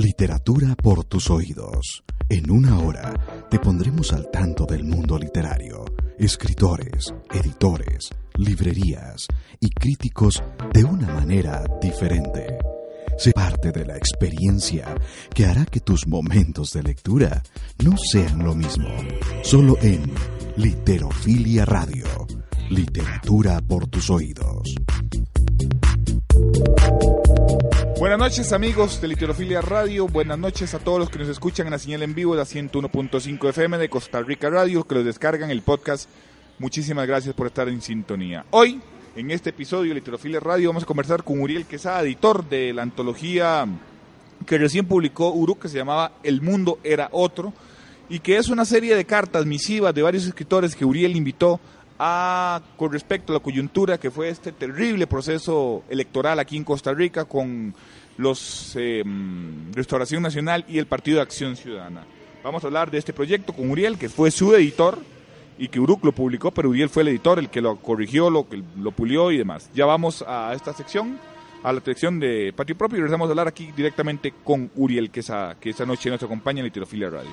Literatura por tus oídos. En una hora te pondremos al tanto del mundo literario, escritores, editores, librerías y críticos de una manera diferente. Sé parte de la experiencia que hará que tus momentos de lectura no sean lo mismo. Solo en Literofilia Radio. Literatura por tus oídos. Buenas noches amigos de Literofilia Radio, buenas noches a todos los que nos escuchan en la señal en vivo de la 101.5 FM de Costa Rica Radio, que los descargan el podcast. Muchísimas gracias por estar en sintonía. Hoy, en este episodio de Literofilia Radio, vamos a conversar con Uriel Quesada, editor de la antología que recién publicó Uru, que se llamaba El Mundo Era Otro, y que es una serie de cartas misivas de varios escritores que Uriel invitó a, con respecto a la coyuntura que fue este terrible proceso electoral aquí en Costa Rica con los eh, Restauración Nacional y el Partido de Acción Ciudadana. Vamos a hablar de este proyecto con Uriel, que fue su editor y que Uruk lo publicó, pero Uriel fue el editor, el que lo corrigió, lo lo pulió y demás. Ya vamos a esta sección, a la sección de Patio Propio y regresamos a hablar aquí directamente con Uriel, que esa, que esta noche nos acompaña en Literofilia Radio.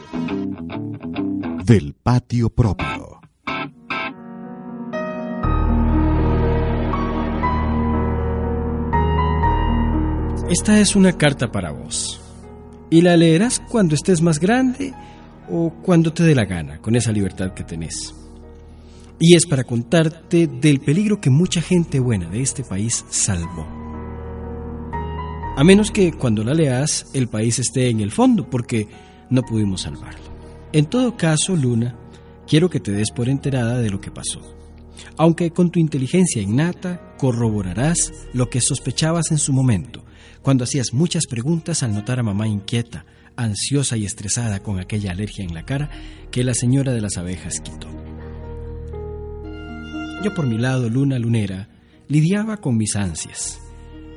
Del Patio Propio. Esta es una carta para vos. Y la leerás cuando estés más grande o cuando te dé la gana, con esa libertad que tenés. Y es para contarte del peligro que mucha gente buena de este país salvó. A menos que cuando la leas el país esté en el fondo, porque no pudimos salvarlo. En todo caso, Luna, quiero que te des por enterada de lo que pasó. Aunque con tu inteligencia innata corroborarás lo que sospechabas en su momento, cuando hacías muchas preguntas al notar a mamá inquieta, ansiosa y estresada con aquella alergia en la cara que la señora de las abejas quitó. Yo por mi lado, luna lunera, lidiaba con mis ansias,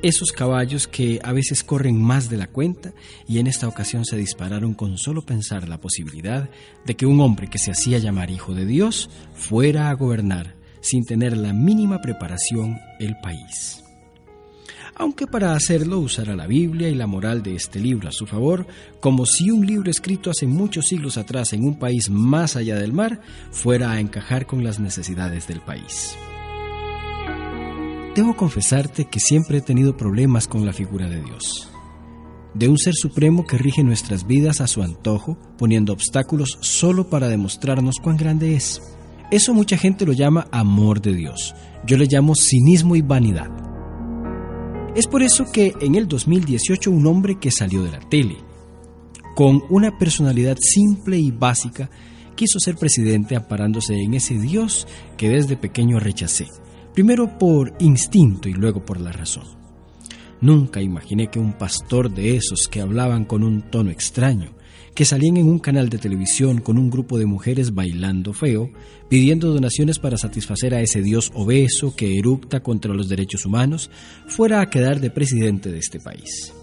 esos caballos que a veces corren más de la cuenta y en esta ocasión se dispararon con solo pensar la posibilidad de que un hombre que se hacía llamar hijo de Dios fuera a gobernar sin tener la mínima preparación el país aunque para hacerlo usara la Biblia y la moral de este libro a su favor, como si un libro escrito hace muchos siglos atrás en un país más allá del mar fuera a encajar con las necesidades del país. Debo confesarte que siempre he tenido problemas con la figura de Dios, de un ser supremo que rige nuestras vidas a su antojo, poniendo obstáculos solo para demostrarnos cuán grande es. Eso mucha gente lo llama amor de Dios, yo le llamo cinismo y vanidad. Es por eso que en el 2018 un hombre que salió de la tele, con una personalidad simple y básica, quiso ser presidente amparándose en ese Dios que desde pequeño rechacé, primero por instinto y luego por la razón. Nunca imaginé que un pastor de esos que hablaban con un tono extraño, que salían en un canal de televisión con un grupo de mujeres bailando feo, pidiendo donaciones para satisfacer a ese dios obeso que erupta contra los derechos humanos, fuera a quedar de presidente de este país.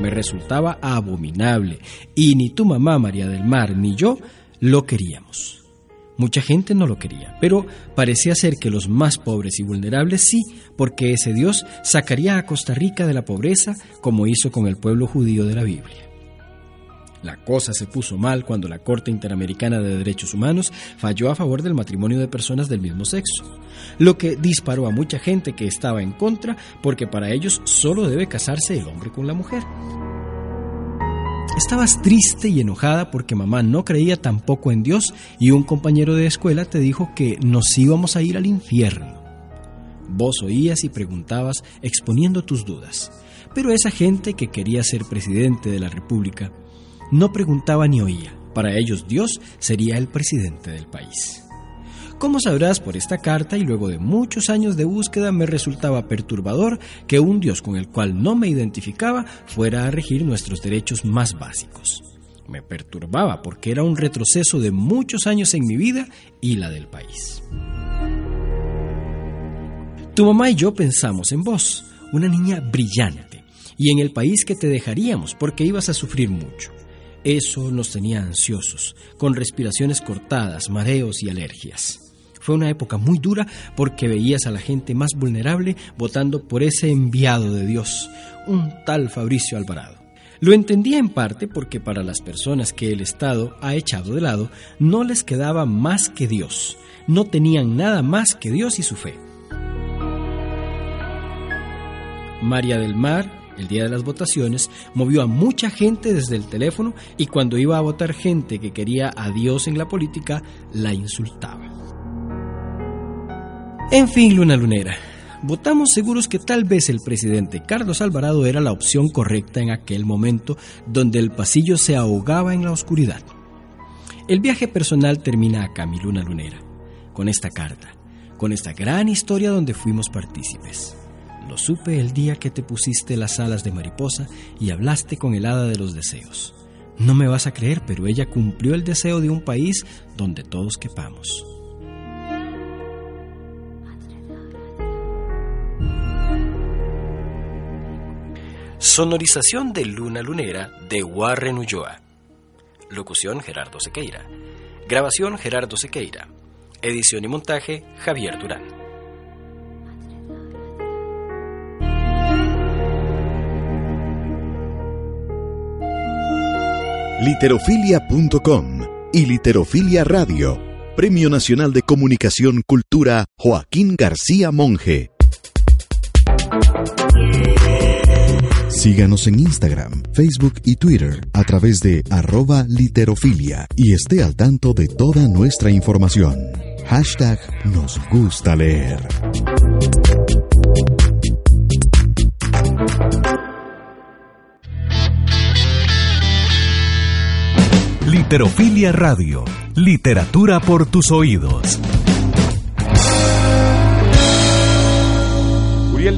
Me resultaba abominable y ni tu mamá María del Mar ni yo lo queríamos. Mucha gente no lo quería, pero parecía ser que los más pobres y vulnerables sí, porque ese Dios sacaría a Costa Rica de la pobreza como hizo con el pueblo judío de la Biblia. La cosa se puso mal cuando la Corte Interamericana de Derechos Humanos falló a favor del matrimonio de personas del mismo sexo, lo que disparó a mucha gente que estaba en contra porque para ellos solo debe casarse el hombre con la mujer. Estabas triste y enojada porque mamá no creía tampoco en Dios y un compañero de escuela te dijo que nos íbamos a ir al infierno. Vos oías y preguntabas exponiendo tus dudas, pero esa gente que quería ser presidente de la República no preguntaba ni oía. Para ellos Dios sería el presidente del país. Como sabrás por esta carta y luego de muchos años de búsqueda me resultaba perturbador que un Dios con el cual no me identificaba fuera a regir nuestros derechos más básicos. Me perturbaba porque era un retroceso de muchos años en mi vida y la del país. Tu mamá y yo pensamos en vos, una niña brillante, y en el país que te dejaríamos porque ibas a sufrir mucho. Eso nos tenía ansiosos, con respiraciones cortadas, mareos y alergias. Fue una época muy dura porque veías a la gente más vulnerable votando por ese enviado de Dios, un tal Fabricio Alvarado. Lo entendía en parte porque para las personas que el Estado ha echado de lado no les quedaba más que Dios, no tenían nada más que Dios y su fe. María del Mar, el día de las votaciones, movió a mucha gente desde el teléfono y cuando iba a votar gente que quería a Dios en la política, la insultaba. En fin, Luna Lunera, votamos seguros que tal vez el presidente Carlos Alvarado era la opción correcta en aquel momento donde el pasillo se ahogaba en la oscuridad. El viaje personal termina acá, mi Luna Lunera, con esta carta, con esta gran historia donde fuimos partícipes. Lo supe el día que te pusiste las alas de mariposa y hablaste con el hada de los deseos. No me vas a creer, pero ella cumplió el deseo de un país donde todos quepamos. Sonorización de Luna Lunera de Warren Ulloa. Locución Gerardo Sequeira. Grabación Gerardo Sequeira. Edición y montaje Javier Durán. literofilia.com y Literofilia Radio. Premio Nacional de Comunicación Cultura Joaquín García Monge. Síganos en Instagram, Facebook y Twitter a través de arroba literofilia y esté al tanto de toda nuestra información. Hashtag nos gusta leer. Literofilia Radio. Literatura por tus oídos.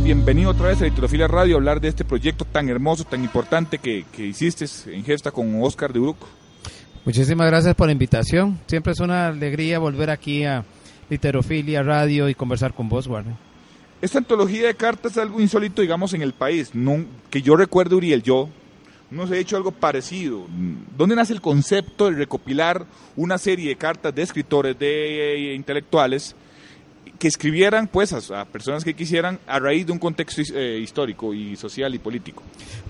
Bienvenido otra vez a Literofilia Radio a hablar de este proyecto tan hermoso, tan importante que, hiciste en gesta con Oscar de Uruco. Muchísimas gracias por la invitación. Siempre es una alegría volver aquí a Literofilia Radio y conversar con vos, Warner. Esta antología de cartas es algo insólito, digamos, en el país. No, que yo recuerde, Uriel, yo no se ha hecho algo parecido. ¿Dónde nace el concepto de recopilar una serie de cartas de escritores, de eh, intelectuales, que escribieran pues a, personas que quisieran a raíz de un contexto eh, histórico y social y político?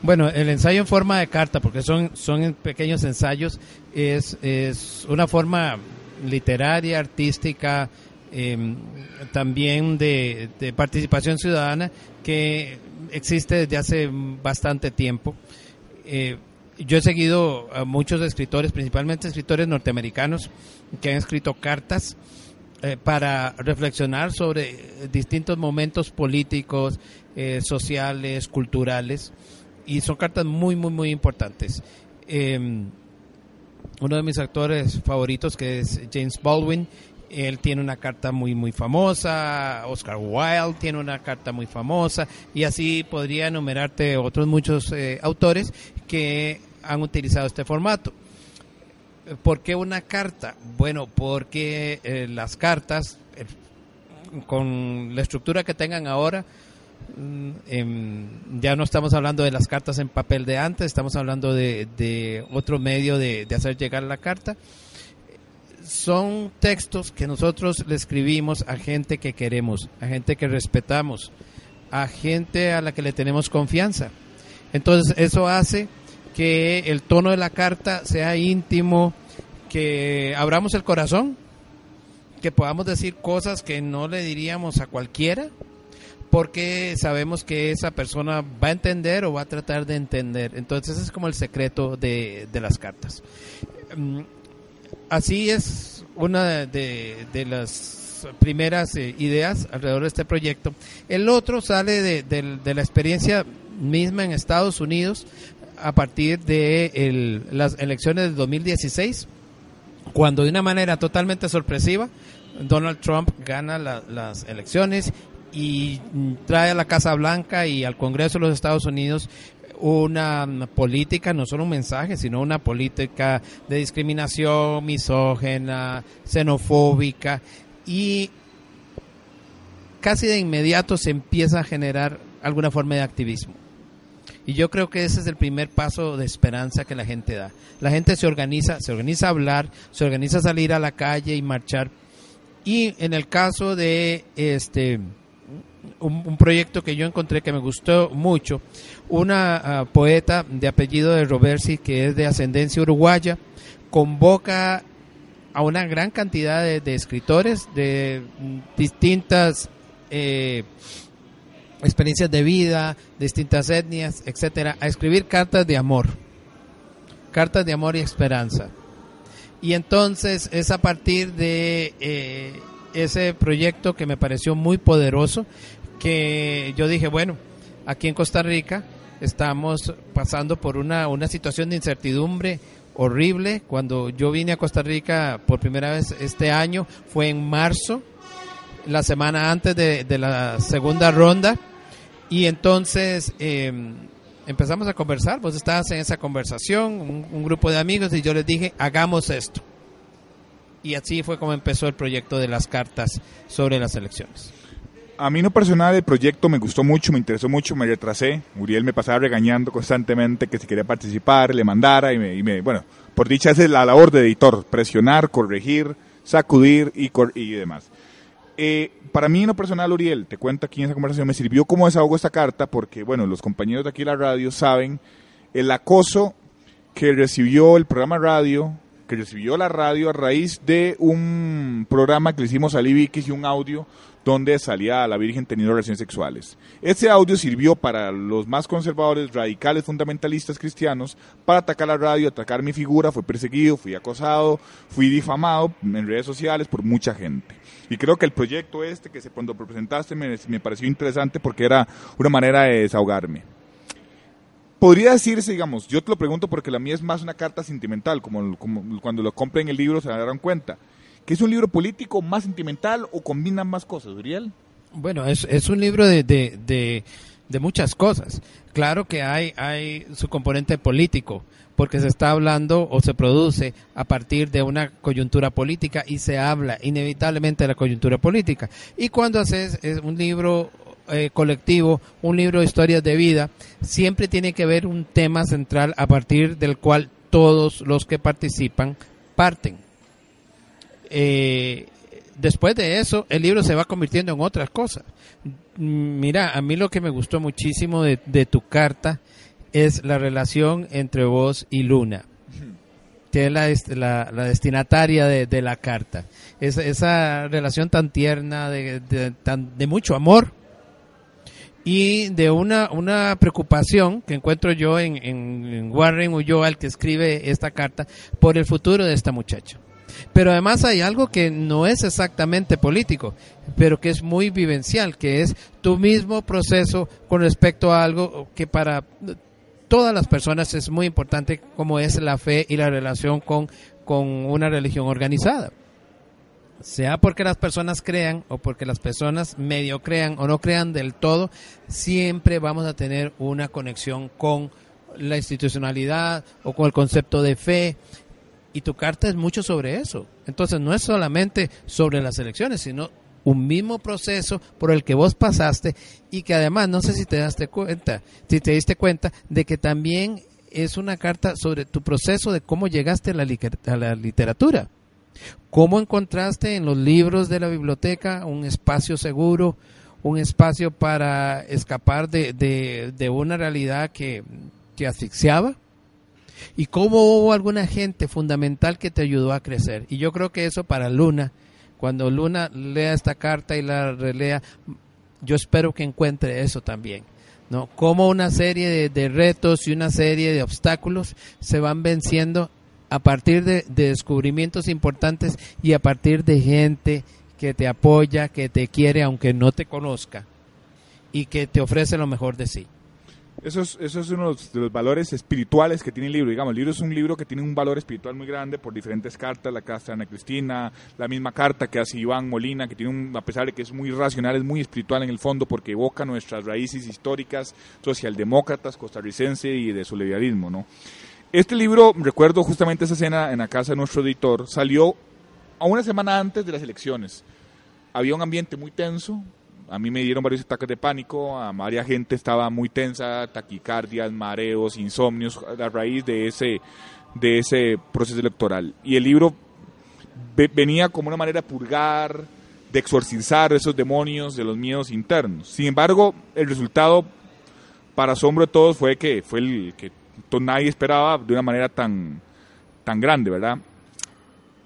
Bueno, el ensayo en forma de carta, porque son, son pequeños ensayos, es, es una forma literaria, artística, em, también de, participación ciudadana que existe desde hace bastante tiempo. Eh, yo he seguido a muchos escritores, principalmente escritores norteamericanos, que han escrito cartas eh, para reflexionar sobre distintos momentos políticos, eh, sociales, culturales, y son cartas muy, muy, muy importantes. Em, uno de mis actores favoritos, que es James Baldwin, él tiene una carta muy muy famosa, Oscar Wilde tiene una carta muy famosa y así podría enumerarte otros muchos eh, autores que han utilizado este formato. ¿Por qué una carta? Bueno, porque eh, las cartas, eh, con la estructura que tengan ahora, mm, em, ya no estamos hablando de las cartas en papel de antes, estamos hablando de, otro medio de, de hacer llegar la carta son textos que nosotros le escribimos a gente que queremos, a gente que respetamos, a gente a la que le tenemos confianza. Entonces eso hace que el tono de la carta sea íntimo, que abramos el corazón, que podamos decir cosas que no le diríamos a cualquiera, porque sabemos que esa persona va a entender o va a tratar de entender. Entonces es como el secreto de, de las cartas. Mm, así es una de, las primeras eh, ideas alrededor de este proyecto. El otro sale de, la experiencia misma en Estados Unidos a partir de las elecciones del 2016, cuando de una manera totalmente sorpresiva Donald Trump gana las elecciones y trae a la Casa Blanca y al Congreso de los Estados Unidos una política, no solo un mensaje, sino una política de discriminación, misógena, xenofóbica y casi de inmediato se empieza a generar alguna forma de activismo. Y yo creo que ese es el primer paso de esperanza que la gente da. La gente se organiza, se organiza a hablar, se organiza a salir a la calle y marchar Y en el caso de este un, proyecto que yo encontré que me gustó mucho, una ah, poeta de apellido de Roversi, que es de ascendencia uruguaya, convoca a una gran cantidad de, escritores de distintas eh, experiencias de vida, distintas etnias, etcétera, a escribir cartas de amor, cartas de amor y esperanza. Y entonces es a partir de eh, ese proyecto que me pareció muy poderoso que yo dije, bueno, aquí en Costa Rica estamos pasando por una, una situación de incertidumbre horrible. Cuando yo vine a Costa Rica por primera vez este año fue en marzo, la semana antes de, la segunda ronda. Y entonces em, empezamos a conversar, vos estabas en esa conversación, un, grupo de amigos, y yo les dije, hagamos esto. Y así fue como empezó el proyecto de las cartas sobre las elecciones. A mí no personal el proyecto me gustó mucho, me interesó mucho, me retrasé. Uriel me pasaba regañando constantemente que si quería participar, le mandara y me, bueno, por dicha es la labor de editor, presionar, corregir, sacudir y, y demás. Eh, para mí, en lo personal, Uriel, te cuento aquí en esa conversación, me sirvió como desahogo esta carta porque, bueno, los compañeros de aquí en la radio saben el acoso que recibió el programa radio, que recibió la radio a raíz de un programa que le hicimos a Libikis y un audio donde salía a la Virgen teniendo relaciones sexuales. Ese audio sirvió para los más conservadores, radicales, fundamentalistas cristianos, para atacar la radio, atacar mi figura, fui perseguido, fui acosado, fui difamado en redes sociales por mucha gente. Y creo que el proyecto este que se cuando presentaste me, me pareció interesante porque era una manera de desahogarme. Podría decirse, digamos, yo te lo pregunto porque la mía es más una carta sentimental, como, como cuando lo compren el libro se darán cuenta que es un libro político más sentimental o combina más cosas, Uriel? Bueno, es, es un libro de, de, de, muchas cosas. Claro que hay, hay su componente político, porque se está hablando o se produce a partir de una coyuntura política y se habla inevitablemente de la coyuntura política. Y cuando haces un libro eh, colectivo, un libro de historias de vida, siempre tiene que haber un tema central a partir del cual todos los que participan parten eh, después de eso, el libro se va convirtiendo en otras cosas. Mira, a mí lo que me gustó muchísimo de, tu carta es la relación entre vos y Luna, que es la, destinataria de, la carta. Es, esa relación tan tierna, de, de mucho amor y de una, una preocupación que encuentro yo en, en Warren Ulloa, el que escribe esta carta, por el futuro de esta muchacha. Pero además hay algo que no es exactamente político, pero que es muy vivencial, que es tu mismo proceso con respecto a algo que para todas las personas es muy importante, como es la fe y la relación con, con una religión organizada. Sea porque las personas crean o porque las personas medio crean o no crean del todo, siempre vamos a tener una conexión con la institucionalidad o con el concepto de fe y tu carta es mucho sobre eso. Entonces no es solamente sobre las elecciones, sino un mismo proceso por el que vos pasaste y que además no sé si te daste cuenta, si te diste cuenta de que también es una carta sobre tu proceso de cómo llegaste a la, literatura. ¿Cómo encontraste en los libros de la biblioteca un espacio seguro, un espacio para escapar de, de, una realidad que, que asfixiaba? y cómo hubo alguna gente fundamental que te ayudó a crecer. Y yo creo que eso para Luna, cuando Luna lea esta carta y la relea, yo espero que encuentre eso también. ¿no? Cómo una serie de, retos y una serie de obstáculos se van venciendo a partir de descubrimientos importantes y a partir de gente que te apoya, que te quiere aunque no te conozca y que te ofrece lo mejor de sí. Eso es, eso es uno de los valores espirituales que tiene el libro. Digamos, el libro es un libro que tiene un valor espiritual muy grande por diferentes cartas, la carta de Ana Cristina, la misma carta que hace Iván Molina, que tiene un, a pesar de que es muy racional, es muy espiritual en el fondo porque evoca nuestras raíces históricas, socialdemócratas, costarricense y de solidarismo, ¿no? Este libro, recuerdo justamente esa escena en la casa de nuestro editor, salió a una semana antes de las elecciones. Había un ambiente muy tenso, a mí me dieron varios ataques de pánico, a varias gente estaba muy tensa, taquicardias, mareos, insomnios a raíz de ese, de ese proceso electoral. Y el libro venía como una manera de purgar, de exorcizar esos demonios de los miedos internos. Sin embargo, el resultado, para asombro de todos, fue que fue el que nadie esperaba de una manera tan, tan grande, ¿verdad?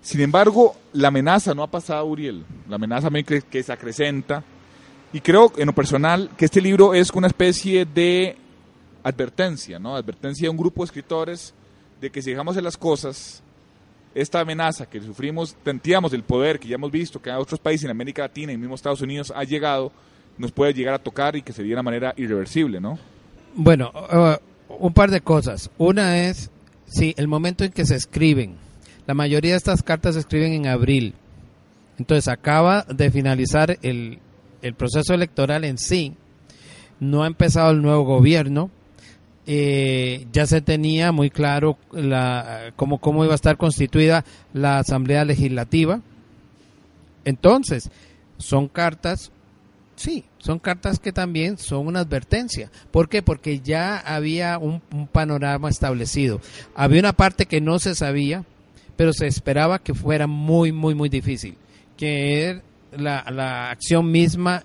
Sin embargo, la amenaza no ha pasado, Uriel. La amenaza que, que se acrecenta. Y creo, en lo personal, que este libro es una especie de advertencia, ¿no? Advertencia de un grupo de escritores de que si dejamos de las cosas, esta amenaza que sufrimos, sentíamos del poder que ya hemos visto que a otros países en América Latina y mismo Estados Unidos ha llegado, nos puede llegar a tocar y que sería de una manera irreversible, ¿no? Bueno, uh, un par de cosas. Una es, sí, el momento en que se escriben. La mayoría de estas cartas se escriben en abril. Entonces acaba de finalizar el, el proceso electoral en sí. No ha empezado el nuevo gobierno eh, ya se tenía muy claro la, cómo, cómo iba a estar constituida la Asamblea Legislativa. Entonces, son cartas, sí, son cartas que también son una advertencia. ¿Por qué? Porque ya había un, panorama establecido. Había una parte que no se sabía, pero se esperaba que fuera muy, muy, muy difícil. Que la, la acción misma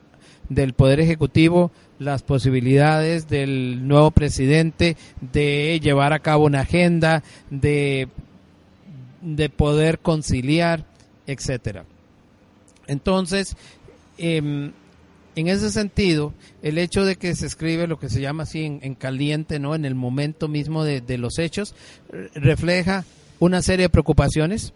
del Poder Ejecutivo las posibilidades del nuevo presidente de llevar a cabo una agenda, de, de poder conciliar, etcétera. Entonces, em, en ese sentido, el hecho de que se escribe lo que se llama así en, caliente, ¿no? En el momento mismo de, de los hechos, refleja una serie de preocupaciones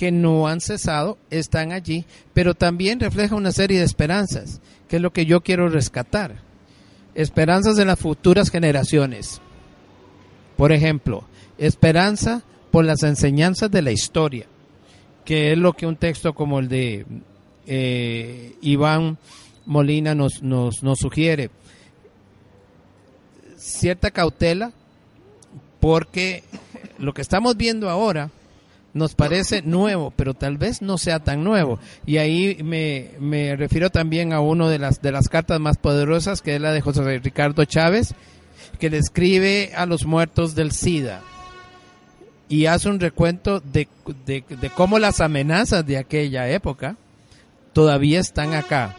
que no han cesado, están allí, pero también refleja una serie de esperanzas que es lo que yo quiero rescatar. Esperanzas de las futuras generaciones. Por ejemplo, esperanza por las enseñanzas de la historia, que es lo que un texto como el de eh, Iván Molina nos, nos, nos sugiere. Cierta cautela, porque lo que estamos viendo ahora nos parece nuevo, pero tal vez no sea tan nuevo. Y ahí me, me refiero también a una de las, de las cartas más poderosas, que es la de José Ricardo Chávez, que le escribe a los muertos del SIDA y hace un recuento de, de, de cómo las amenazas de aquella época todavía están acá.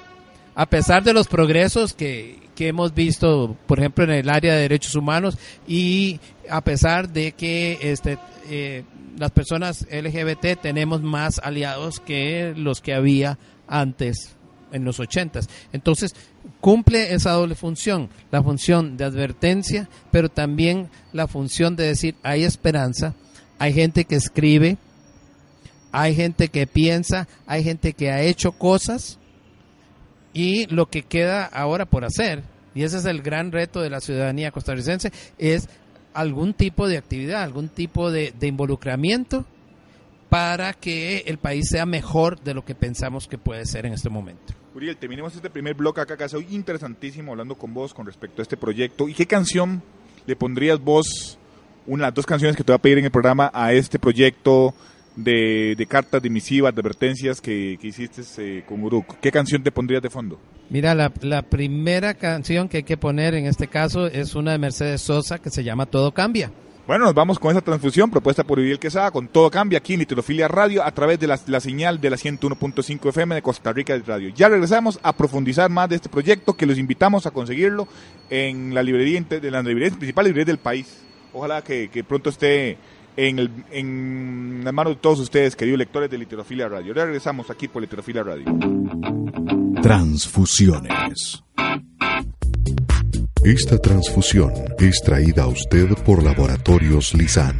A pesar de los progresos que, que hemos visto, por ejemplo, en el área de derechos humanos y a pesar de que este, eh, las personas LGBT tenemos más aliados que los que había antes en los ochentas. Entonces, cumple esa doble función, la función de advertencia, pero también la función de decir, hay esperanza, hay gente que escribe, hay gente que piensa, hay gente que ha hecho cosas y lo que queda ahora por hacer, y ese es el gran reto de la ciudadanía costarricense, es algún tipo de actividad, algún tipo de, involucramiento para que el país sea mejor de lo que pensamos que puede ser en este momento. Uriel, terminemos este primer bloque acá, que hoy interesantísimo hablando con vos con respecto a este proyecto. ¿Y qué canción le pondrías vos, una de las dos canciones que te voy a pedir en el programa, a este proyecto de, de cartas, de misivas, de advertencias que, que hiciste eh, con Uruk? ¿Qué canción te pondrías de fondo? Mira, la, la, primera canción que hay que poner en este caso es una de Mercedes Sosa que se llama Todo Cambia. Bueno, nos vamos con esa transfusión propuesta por Uriel Quesada con Todo Cambia aquí en Literofilia Radio a través de la, la señal de la 101.5 FM de Costa Rica de Radio. Ya regresamos a profundizar más de este proyecto que los invitamos a conseguirlo en la librería de principales librerías del país. Ojalá que, que pronto esté en, el, en de todos ustedes, queridos lectores de Literofilia Radio. Ya regresamos aquí por Literofilia Radio. Transfusiones. Esta transfusión es traída a usted por Laboratorios Lisan.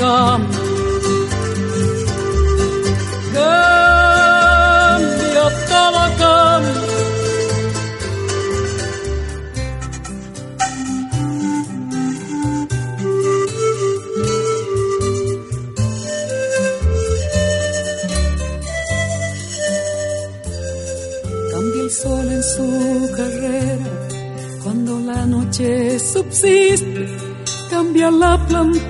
Cambia. Todo cambia. Cambia el sol en su carrera cuando la noche subsiste. Cambia la planta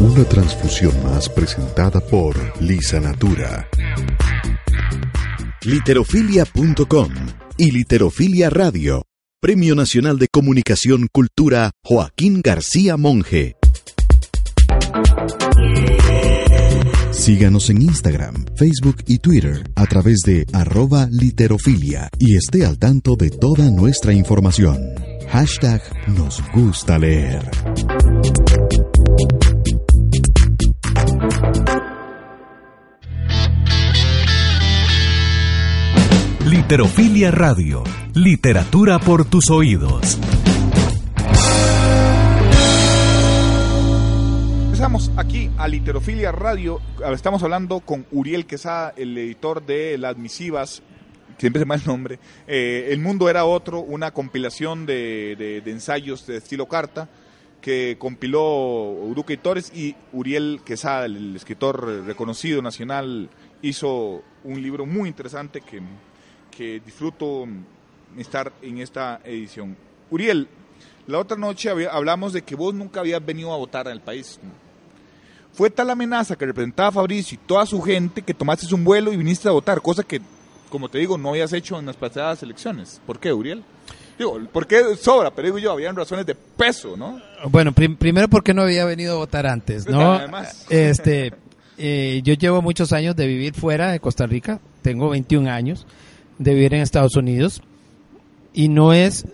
Una transfusión más presentada por Lisa Natura. Literofilia.com y Literofilia Radio. Premio Nacional de Comunicación Cultura Joaquín García Monge. Síganos en Instagram, Facebook y Twitter a través de arroba literofilia y esté al tanto de toda nuestra información. Hashtag nos gusta leer. Literofilia Radio. Literatura por tus oídos. Empezamos aquí a Literofilia Radio. Estamos hablando con Uriel Quesada, el editor de Las Misivas. Siempre se me el nombre. Eh, el Mundo era otro, una compilación de, ensayos de estilo carta que compiló Uruca y Torres y Uriel Quesada, el escritor reconocido nacional, hizo un libro muy interesante que, que disfruto estar en esta edición. Uriel, la otra noche hablamos de que vos nunca habías venido a votar al país. fue tal amenaza que representaba a Fabricio y toda su gente que tomaste un vuelo y viniste a votar, cosa que, como te digo, no habías hecho en las pasadas elecciones. ¿Por qué, Uriel? Digo, ¿por qué sobra? Pero digo yo, habían razones de peso, ¿no? Bueno, prim- primero porque no había venido a votar antes, ¿no? Además. Este, eh, yo llevo muchos años de vivir fuera de Costa Rica, tengo 21 años de vivir en Estados Unidos y no es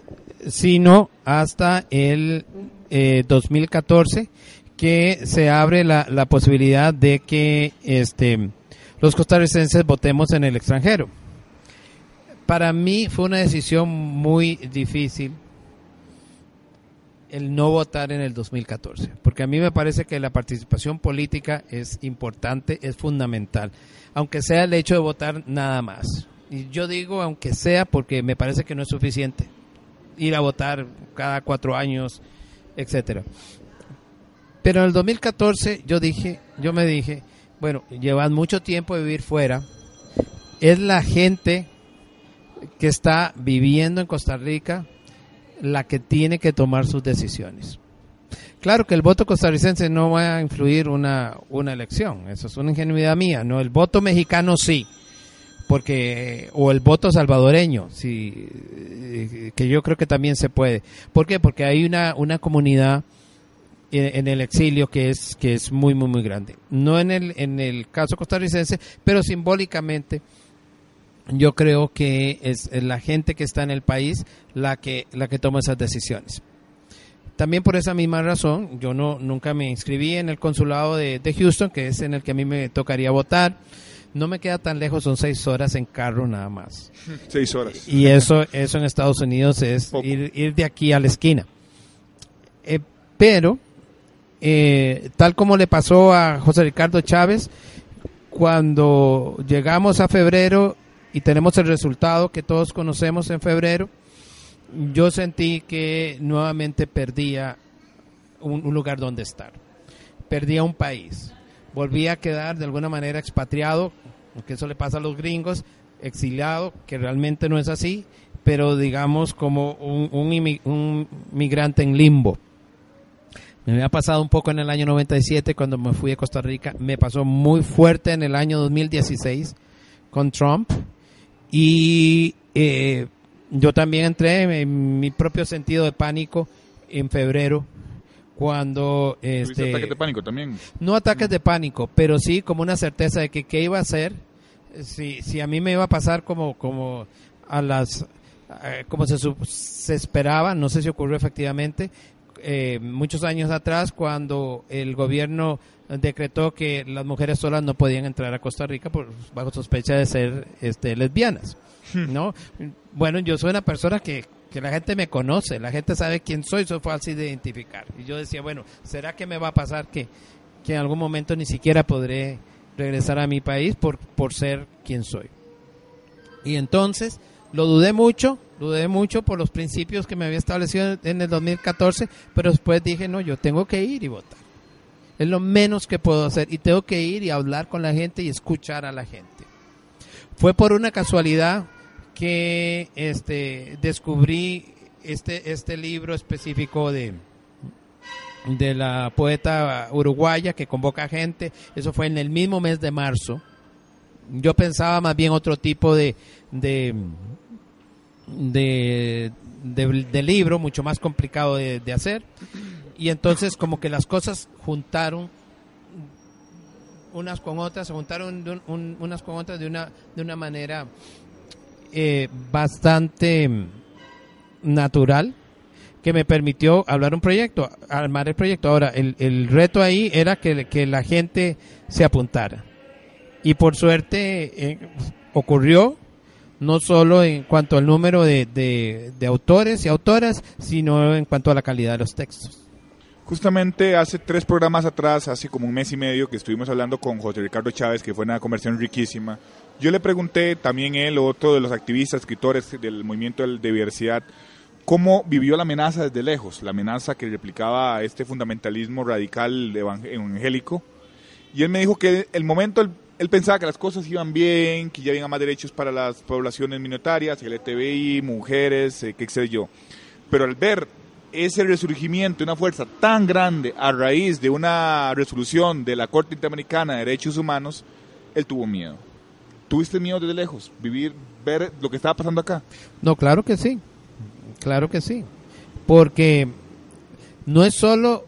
sino hasta el eh, 2014 que se abre la, la posibilidad de que este los costarricenses votemos en el extranjero. Para mí fue una decisión muy difícil el no votar en el 2014, porque a mí me parece que la participación política es importante, es fundamental, aunque sea el hecho de votar nada más. Y yo digo aunque sea porque me parece que no es suficiente ir a votar cada cuatro años, etcétera. Pero en el 2014 yo dije, yo me dije, bueno, llevan mucho tiempo de vivir fuera, es la gente que está viviendo en Costa Rica la que tiene que tomar sus decisiones. Claro que el voto costarricense no va a influir una, una elección, eso es una ingenuidad mía, no, el voto mexicano sí, porque o el voto salvadoreño, sí, eh, que yo creo que también se puede. ¿Por qué? Porque hay una, una comunidad en el exilio que es que es muy muy muy grande. No en el en el caso costarricense, pero simbólicamente yo creo que es la gente que está en el país la que la que toma esas decisiones. También por esa misma razón, yo no nunca me inscribí en el consulado de, de Houston, que es en el que a mí me tocaría votar. No me queda tan lejos, son seis horas en carro nada más. Seis horas. Y eso, eso en Estados Unidos es ir de aquí a la esquina. Eh, pero, eh, tal como le pasó a José Ricardo Chávez, cuando llegamos a febrero y tenemos el resultado que todos conocemos en febrero, yo sentí que nuevamente perdía un, un lugar donde estar. Perdía un país. Volví a quedar de alguna manera expatriado, aunque eso le pasa a los gringos, exiliado, que realmente no es así, pero digamos como un, un, un migrante en limbo. Me había pasado un poco en el año 97 cuando me fui a Costa Rica, me pasó muy fuerte en el año 2016 con Trump. Y eh, yo también entré en mi propio sentido de pánico en febrero cuando ¿Tuviste este ataques de pánico también? no ataques de pánico, pero sí como una certeza de que qué iba a hacer si, si a mí me iba a pasar como, como a las eh, como se, se esperaba, no sé si ocurrió efectivamente, eh, muchos años atrás cuando el gobierno decretó que las mujeres solas no podían entrar a Costa Rica por, bajo sospecha de ser este, lesbianas. ¿no? Bueno, yo soy una persona que, que la gente me conoce, la gente sabe quién soy, soy fácil de identificar. Y yo decía, bueno, ¿será que me va a pasar que, que en algún momento ni siquiera podré regresar a mi país por, por ser quien soy? Y entonces lo dudé mucho, dudé mucho por los principios que me había establecido en el 2014, pero después dije, no, yo tengo que ir y votar. Es lo menos que puedo hacer y tengo que ir y hablar con la gente y escuchar a la gente. Fue por una casualidad que este descubrí este este libro específico de de la poeta uruguaya que convoca gente, eso fue en el mismo mes de marzo. Yo pensaba más bien otro tipo de de de, libro, mucho más complicado de, hacer. Y entonces como que las cosas juntaron unas con otras, se juntaron un- un- unas con otras de una, de una manera eh, bastante natural que me permitió hablar un proyecto, armar el proyecto. Ahora, el, el reto ahí era que, que la gente se apuntara. Y por suerte eh, ocurrió, no solo en cuanto al número de, de- de autores y autoras, sino en cuanto a la calidad de los textos. Justamente hace tres programas atrás, hace como un mes y medio, que estuvimos hablando con José Ricardo Chávez, que fue una conversación riquísima. Yo le pregunté, también él, otro de los activistas, escritores del movimiento de diversidad, cómo vivió la amenaza desde lejos, la amenaza que replicaba este fundamentalismo radical evan- evangélico. Y él me dijo que el momento, él, él pensaba que las cosas iban bien, que ya había más derechos para las poblaciones minoritarias, LGTBI, mujeres, eh, qué sé yo. Pero al ver ese resurgimiento, una fuerza tan grande a raíz de una resolución de la Corte Interamericana de Derechos Humanos, él tuvo miedo. ¿Tuviste miedo desde lejos? Vivir, ver lo que estaba pasando acá. No, claro que sí. Claro que sí. Porque no es solo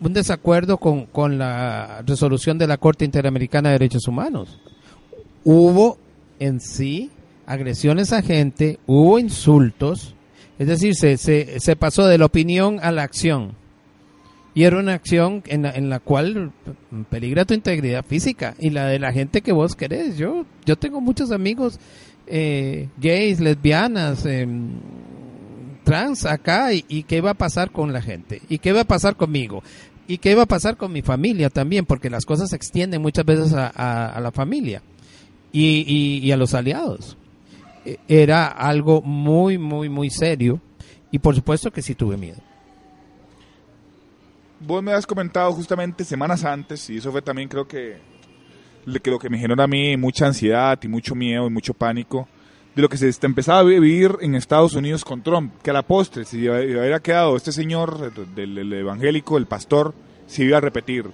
un desacuerdo con, con la resolución de la Corte Interamericana de Derechos Humanos. Hubo en sí agresiones a gente, hubo insultos, es decir, se, se, se pasó de la opinión a la acción. Y era una acción en la, en la cual peligra tu integridad física y la de la gente que vos querés. Yo, yo tengo muchos amigos eh, gays, lesbianas, eh, trans acá y, qué va a pasar con la gente y qué va a pasar conmigo y qué va a pasar con mi familia también, porque las cosas se extienden muchas veces a, a, la familia y, y, y a los aliados. E, era algo muy, muy, muy serio y por supuesto que sí tuve miedo. Vos me has comentado justamente semanas antes, y eso fue también creo que, que lo que me generó a mí mucha ansiedad y mucho miedo y mucho pánico, de lo que se empezaba a vivir en Estados Unidos con Trump, que a la postre, si hubiera quedado este señor del, del evangélico, el pastor, se iba a repetir.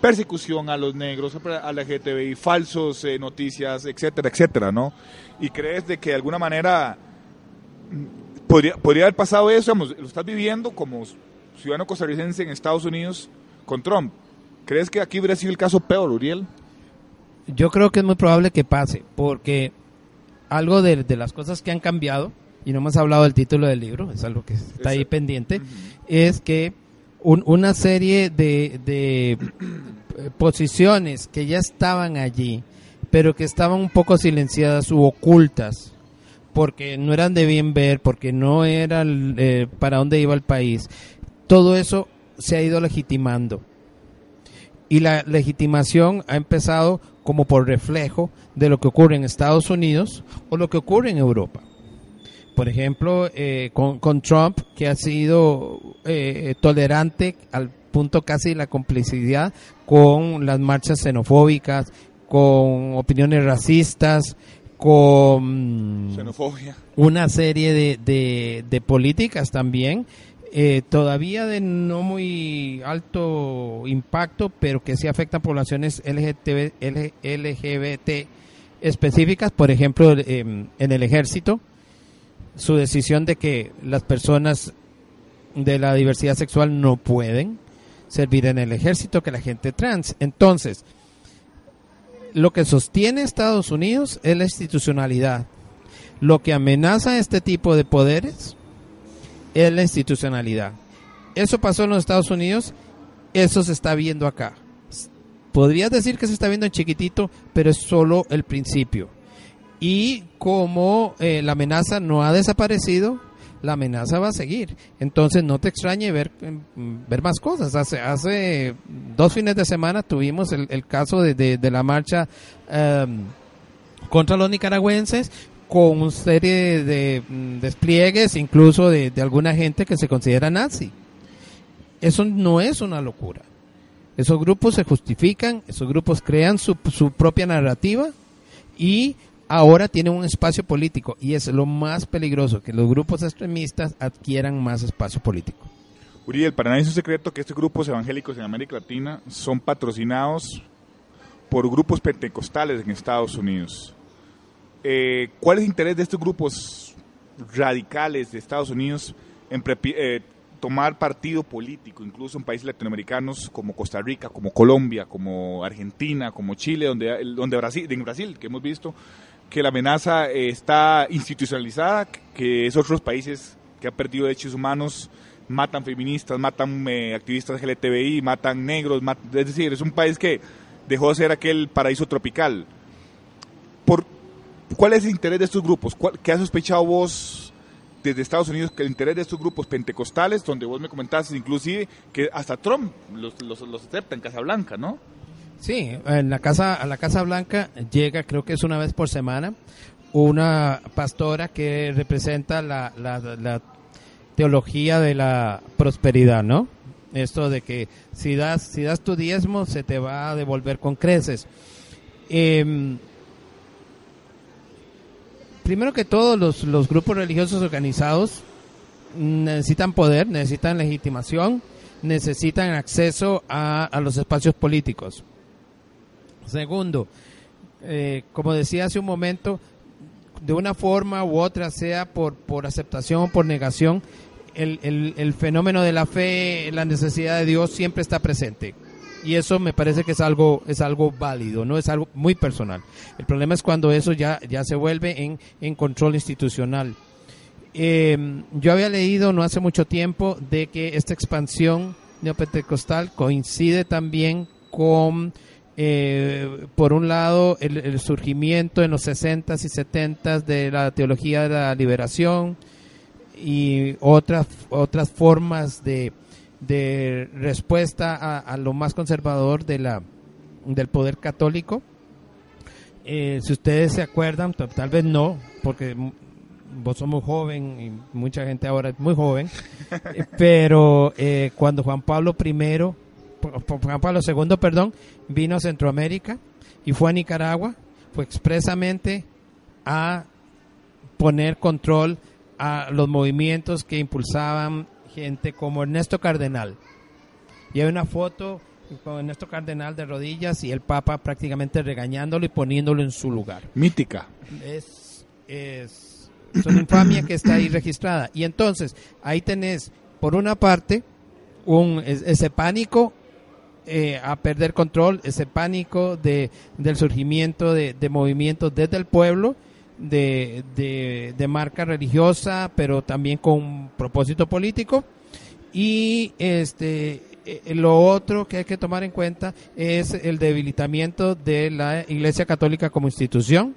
Persecución a los negros, a la LGTBI, falsos eh, noticias, etcétera, etcétera, ¿no? Y crees de que de alguna manera podría, podría haber pasado eso, digamos, lo estás viviendo como ciudadano costarricense en Estados Unidos con Trump. ¿Crees que aquí hubiera sido el caso peor, Uriel? Yo creo que es muy probable que pase, porque algo de, de, las cosas que han cambiado, y no hemos hablado del título del libro, es algo que está ahí pendiente, uh -huh. es que un, una serie de, de, posiciones que ya estaban allí, pero que estaban un poco silenciadas u ocultas, porque no eran de bien ver, porque no eran eh, para dónde iba el país, todo eso se ha ido legitimando. Y la legitimación ha empezado como por reflejo de lo que ocurre en Estados Unidos o lo que ocurre en Europa. Por ejemplo, eh, con, con, Trump, que ha sido eh, tolerante al punto casi de la complicidad con las marchas xenofóbicas, con opiniones racistas, con Xenofobia. una serie de, de, de políticas también eh, todavía de no muy alto impacto, pero que sí afectan poblaciones LGTB, LGBT específicas, por ejemplo, eh, en el ejército, su decisión de que las personas de la diversidad sexual no pueden servir en el ejército que la gente trans. Entonces, lo que sostiene Estados Unidos es la institucionalidad. Lo que amenaza este tipo de poderes es la institucionalidad. Eso pasó en los Estados Unidos, eso se está viendo acá. Podrías decir que se está viendo en chiquitito, pero es solo el principio. Y como eh, la amenaza no ha desaparecido, la amenaza va a seguir. Entonces no te extrañe ver, ver más cosas. Hace, hace dos fines de semana tuvimos el, caso de, de, la marcha um, contra los nicaragüenses, con una serie de mm, despliegues, incluso de, alguna gente que se considera nazi. Eso no es una locura. Esos grupos se justifican, esos grupos crean su, su propia narrativa y ahora tienen un espacio político y es lo más peligroso, que los grupos extremistas adquieran más espacio político. Uriel, para nadie es un secreto que estos grupos evangélicos en América Latina son patrocinados por grupos pentecostales en Estados Unidos. Eh, ¿Cuál es el interés de estos grupos radicales de Estados Unidos en eh, tomar partido político, incluso en países latinoamericanos como Costa Rica, como Colombia, como Argentina, como Chile, donde, donde Brasil, en Brasil, que hemos visto que la amenaza eh, está institucionalizada, que esos otros países que han perdido derechos humanos matan feministas, matan eh, activistas LGTBI, matan negros, es decir, es un país que dejó de ser aquel paraíso tropical. ¿Cuál es el interés de estos grupos? ¿Qué has sospechado vos desde Estados Unidos que el interés de estos grupos pentecostales, donde vos me comentaste inclusive que hasta Trump los, los, los acepta en Casablanca, ¿no? Sí, en la casa, a la Casa Blanca llega, creo que es una vez por semana, una pastora que representa la, la, la teología de la prosperidad, ¿no? Esto de que si das, si das tu diezmo se te va a devolver con creces. Eh, primero que todo, los, los grupos religiosos organizados necesitan poder, necesitan legitimación, necesitan acceso a, a los espacios políticos. Segundo, eh, como decía hace un momento, de una forma u otra, sea por, por aceptación o por negación, el, el, el fenómeno de la fe, la necesidad de Dios siempre está presente y eso me parece que es algo es algo válido no es algo muy personal. El problema es cuando eso ya ya se vuelve en, en control institucional. Eh, yo había leído no hace mucho tiempo de que esta expansión neopentecostal coincide también con eh, por un lado el, el, surgimiento en los 60s y 70s de la teología de la liberación y otras otras formas de de respuesta a, a, lo más conservador de la del poder católico. Eh, si ustedes se acuerdan, tal vez no, porque vos sos muy joven y mucha gente ahora es muy joven, pero eh, cuando Juan Pablo I, Juan Pablo II, perdón, vino a Centroamérica y fue a Nicaragua, fue expresamente a poner control a los movimientos que impulsaban gente como Ernesto Cardenal. Y hay una foto con Ernesto Cardenal de rodillas y el Papa prácticamente regañándolo y poniéndolo en su lugar. Mítica. Es, es, es una infamia que está ahí registrada. Y entonces, ahí tenés, por una parte, un, ese pánico eh, a perder control, ese pánico de, del surgimiento de, de movimientos desde el pueblo, de, de, de, marca religiosa, pero también con propósito político. Y este lo otro que hay que tomar en cuenta es el debilitamiento de la Iglesia Católica como institución,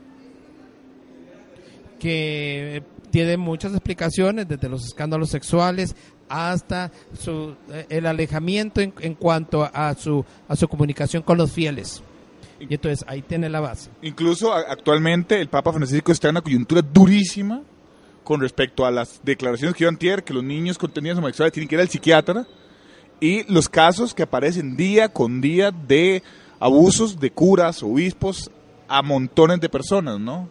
que tiene muchas explicaciones, desde los escándalos sexuales hasta su, el alejamiento en, en cuanto a su, a su comunicación con los fieles. Y entonces ahí tiene la base. Incluso actualmente el Papa Francisco está en una coyuntura durísima con respecto a las declaraciones que dio antier, que los niños con tendencias homosexuales tienen que ir al psiquiatra, y los casos que aparecen día con día de abusos de curas, obispos, a montones de personas, ¿no?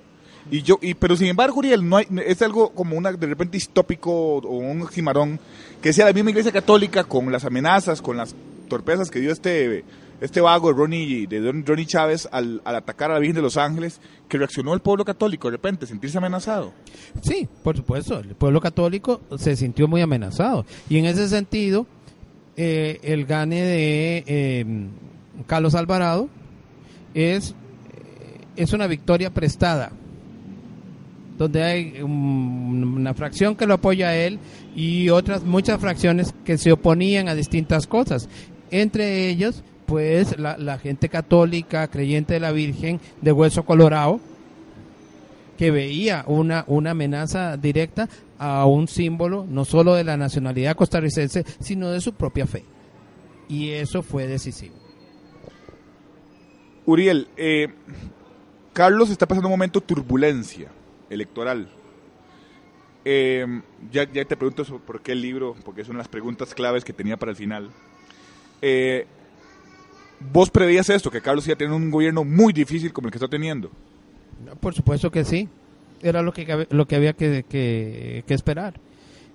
Y yo, y, pero sin embargo, Uriel, no hay, es algo como una, de repente distópico o un cimarrón, que sea la misma iglesia católica con las amenazas, con las torpezas que dio este este vago Ronnie, de Ronnie Chávez al, atacar a la Virgen de los Ángeles, que reaccionó el pueblo católico de repente, sentirse amenazado. Sí, por supuesto, el pueblo católico se sintió muy amenazado. Y en ese sentido, eh, el gane de eh, Carlos Alvarado es, es una victoria prestada donde hay una fracción que lo apoya a él y otras muchas fracciones que se oponían a distintas cosas. Entre ellos, pues la, gente católica creyente de la Virgen de Hueso Colorado, que veía una, una amenaza directa a un símbolo no solo de la nacionalidad costarricense, sino de su propia fe. Y eso fue decisivo. Uriel, eh, Carlos está pasando un momento de turbulencia electoral. Eh, ya, ya, te pregunto por qué el libro, porque son las preguntas claves que tenía para el final. Eh, ¿Vos prevías esto, que Carlos iba a tener un gobierno muy difícil como el que está teniendo? Por supuesto que sí. Era lo que, lo que había que, que, esperar.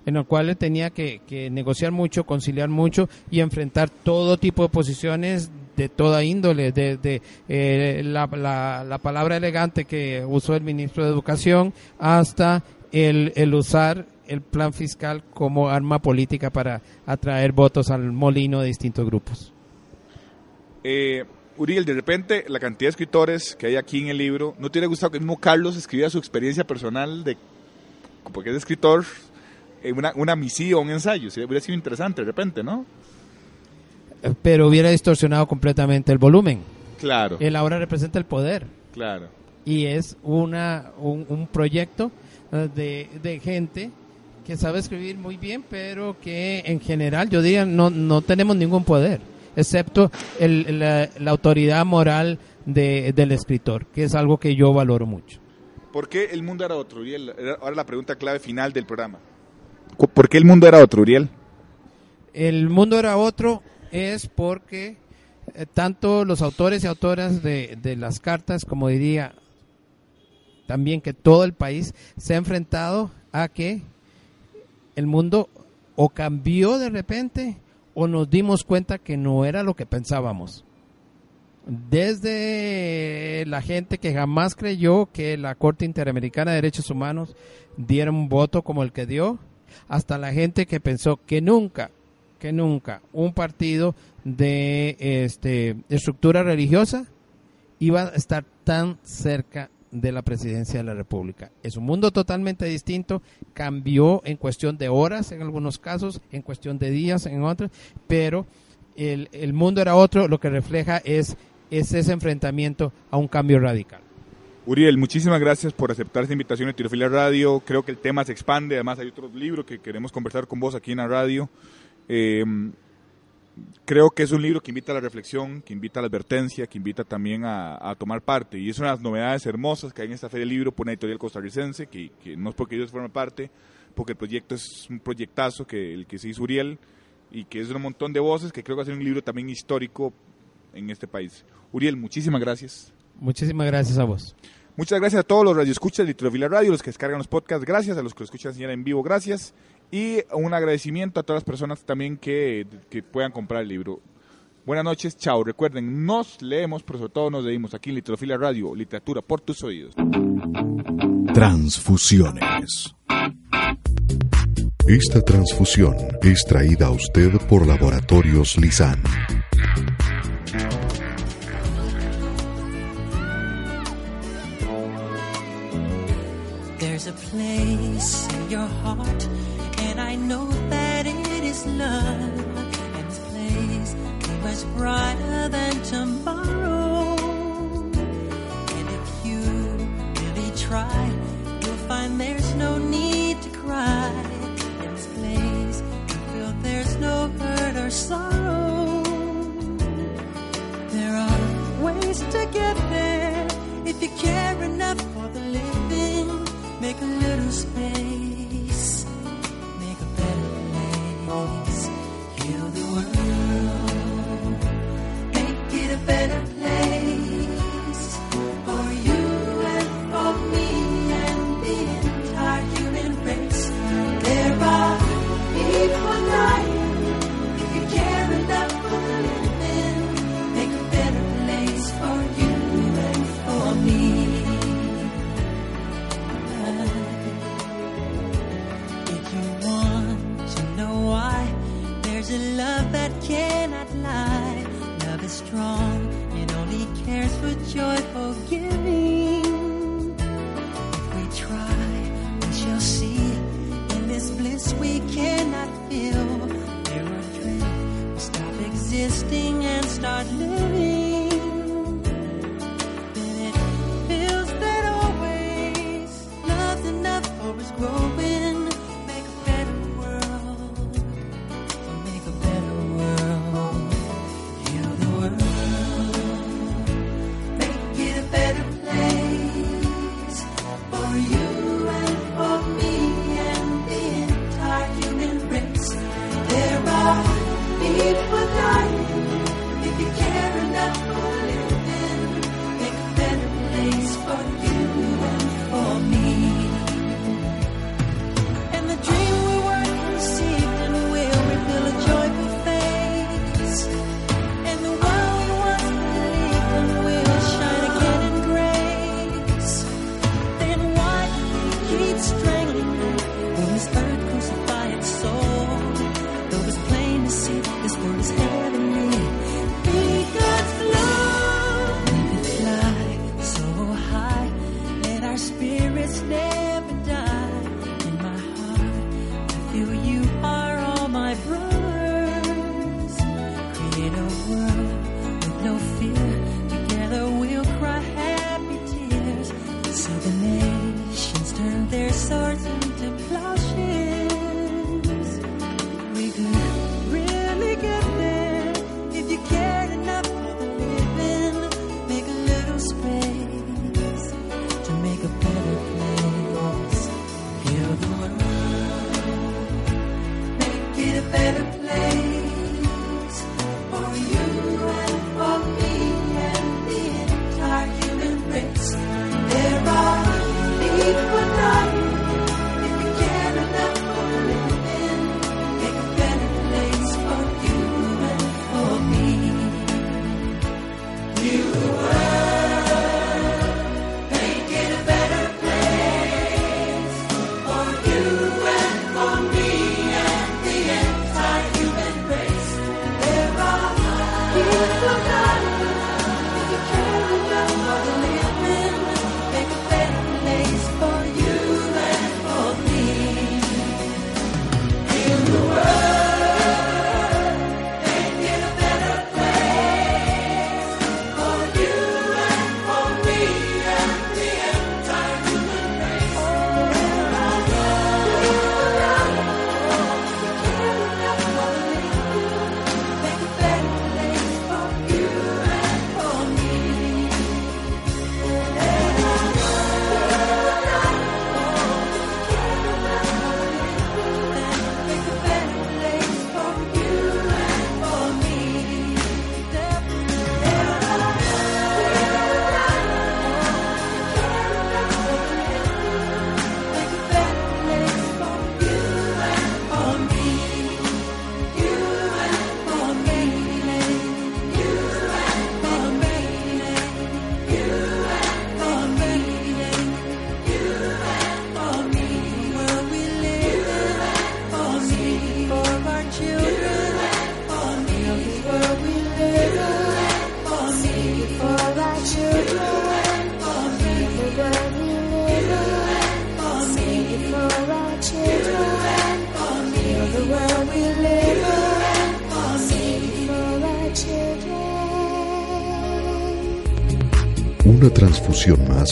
En el cual tenía que, que, negociar mucho, conciliar mucho y enfrentar todo tipo de posiciones de toda índole, desde eh, la, la, la, palabra elegante que usó el ministro de Educación hasta el, el usar el plan fiscal como arma política para atraer votos al molino de distintos grupos. Eh, Uriel, de repente la cantidad de escritores que hay aquí en el libro, ¿no te hubiera gustado que el mismo Carlos escribiera su experiencia personal de porque es escritor, una, una misión, un ensayo? ¿sí? Hubiera sido interesante de repente, ¿no? Pero hubiera distorsionado completamente el volumen. Claro. Él ahora representa el poder. Claro. Y es una, un, un proyecto eh, de, de gente que sabe escribir muy bien, pero que en general, yo diría, no, no tenemos ningún poder excepto el, la, la, autoridad moral de, del escritor, que es algo que yo valoro mucho. ¿Por qué el mundo era otro, Uriel? Ahora la pregunta clave final del programa. ¿Por qué el mundo era otro, Uriel? El mundo era otro es porque eh, tanto los autores y autoras de, de las cartas, como diría también que todo el país se ha enfrentado a que el mundo o cambió de repente o nos dimos cuenta que no era lo que pensábamos. Desde la gente que jamás creyó que la Corte Interamericana de Derechos Humanos diera un voto como el que dio, hasta la gente que pensó que nunca, que nunca un partido de este, estructura religiosa iba a estar tan cerca de la presidencia de la República. Es un mundo totalmente distinto, cambió en cuestión de horas en algunos casos, en cuestión de días en otros, pero el, el mundo era otro, lo que refleja es, es ese enfrentamiento a un cambio radical. Uriel, muchísimas gracias por aceptar esta invitación de Tirofilia Radio. Creo que el tema se expande, además hay otros libros que queremos conversar con vos aquí en la radio. Eh, creo que es un libro que invita a la reflexión, que invita a la advertencia, que invita también a, tomar parte. Y es una de las novedades hermosas que hay en esta Feria del Libro por una editorial costarricense, que, que, no es porque ellos formen parte, porque el proyecto es un proyectazo que el que se hizo Uriel y que es un montón de voces, que creo que va a ser un libro también histórico en este país. Uriel, muchísimas gracias. Muchísimas gracias a vos. Muchas gracias a todos los radioescuchas de Litrovila Radio, los que descargan los podcasts, gracias, a los que lo escuchan señora en vivo, gracias. Y un agradecimiento a todas las personas también que, que puedan comprar el libro. Buenas noches, chao. Recuerden, nos leemos, pero sobre todo nos leímos aquí en Litrofilia Radio, literatura por tus oídos. Transfusiones. Esta transfusión es traída a usted por Laboratorios Lisan. There's a place in your heart, and I know that it is love. And this place is much brighter than tomorrow. And if you really try, you'll find there's no need to cry. In this place, you feel there's no hurt or sorrow. There are ways to get there if you care enough for the living. Make a little space,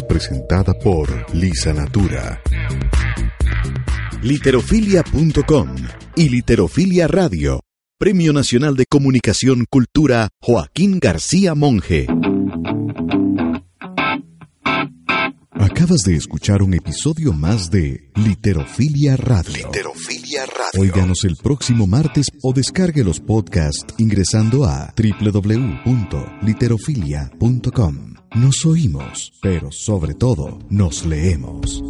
presentada por Lisa Natura. Literofilia.com y Literofilia Radio. Premio Nacional de Comunicación Cultura Joaquín García Monge. Acabas de escuchar un episodio más de Literofilia Radio. Literofilia Radio. Óiganos el próximo martes o descargue los podcasts ingresando a www.literofilia.com. Nos oímos, pero sobre todo nos leemos.